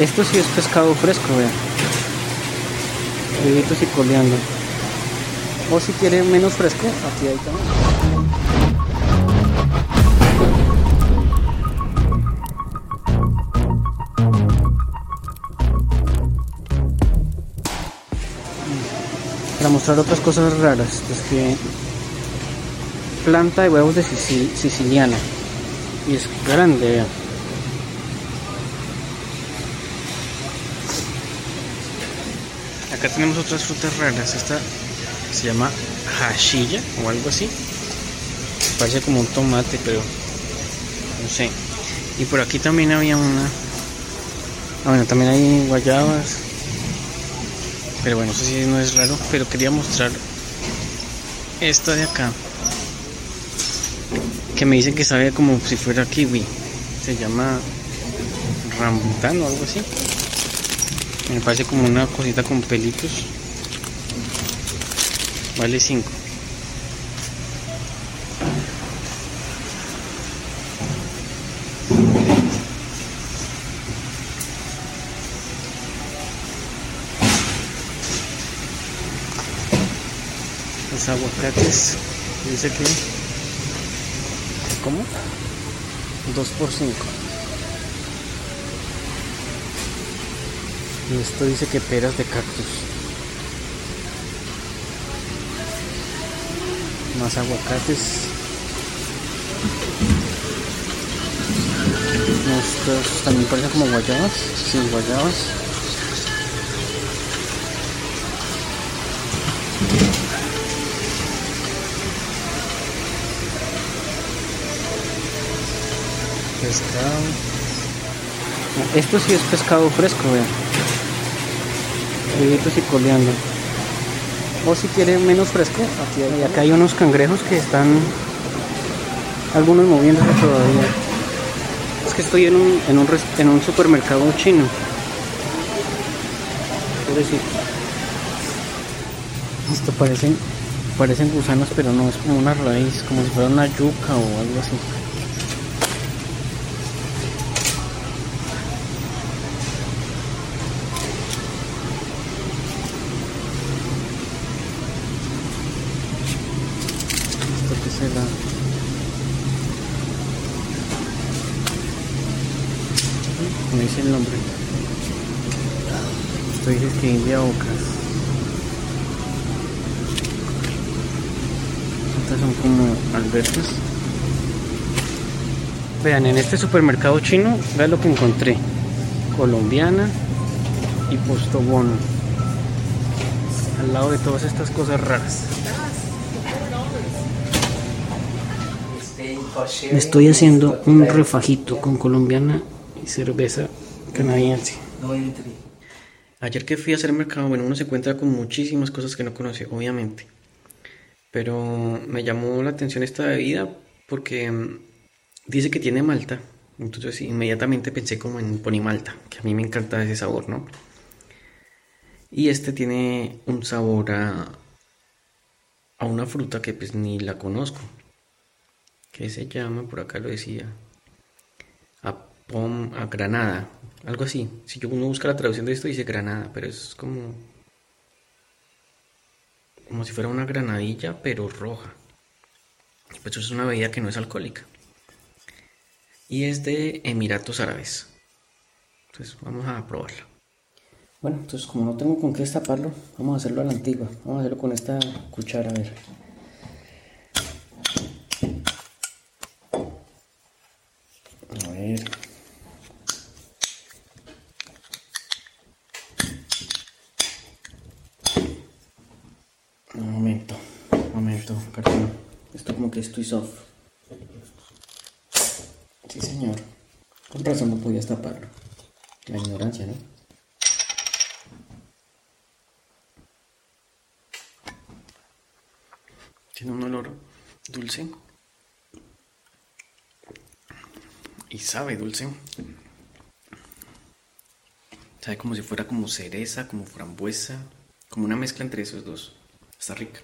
Esto sí es pescado fresco, vean. Vivitos y coleando. O si quiere menos fresco, aquí hay también. Para mostrar otras cosas raras, es que planta de huevos de Sicil- siciliana. Y es grande, vean. Acá tenemos otras frutas raras. Esta se llama hashilla o algo así. Parece como un tomate, pero no sé. Y por aquí también había una. Ah, bueno, también hay guayabas. Pero bueno, eso sí no es raro. Pero quería mostrar esta de acá. Que me dicen que sabe como si fuera kiwi. Se llama rambután o algo así. Me parece como una cosita con pelitos. Vale 5. Los aguacates. Dice que. ¿Cómo? 2 por 5. Y esto dice que peras de cactus. Más aguacates. Estos también parecen como guayabas. Sí, guayabas. Pescado. Esto sí es pescado fresco, vean. Y coleando. O si quiere menos fresco, aquí acá hay unos cangrejos que están algunos moviéndose todavía. Es que estoy en un, en un, en un supermercado chino. Pobrecito. Esto parecen, parecen gusanos, pero no, es como una raíz, como si fuera una yuca o algo así. Será. No dice el nombre. Esto dice que India Ocas. Estas son como albercas. Vean, en este supermercado chino, vean lo que encontré. Colombiana y Postobón. Al lado de todas estas cosas raras. Me estoy haciendo un refajito con colombiana y cerveza canadiense. Ayer que fui a hacer mercado, bueno, uno se encuentra con muchísimas cosas que no conoce, obviamente. Pero me llamó la atención esta bebida porque mm, dice que tiene malta. Entonces inmediatamente pensé como en ponimalta, que a mí me encanta ese sabor, ¿no? Y este tiene un sabor a, a una fruta que pues ni la conozco. Que se llama, por acá lo decía, a pom, a granada, algo así. Si uno busca la traducción de esto dice granada, pero es como como si fuera una granadilla, pero roja. Pues es una bebida que no es alcohólica. Y es de Emiratos Árabes. Entonces vamos a probarla. Bueno, entonces como no tengo con qué destaparlo, vamos a hacerlo a la antigua. Vamos a hacerlo con esta cuchara, a ver. A ver. Un momento, perdón. Esto como que estoy soft. Sí, señor. Con razón no podías taparlo. La ignorancia, ¿no? Tiene un olor dulce. Y sabe dulce. Sabe como si fuera como cereza, como frambuesa. Como una mezcla entre esos dos. Está rica.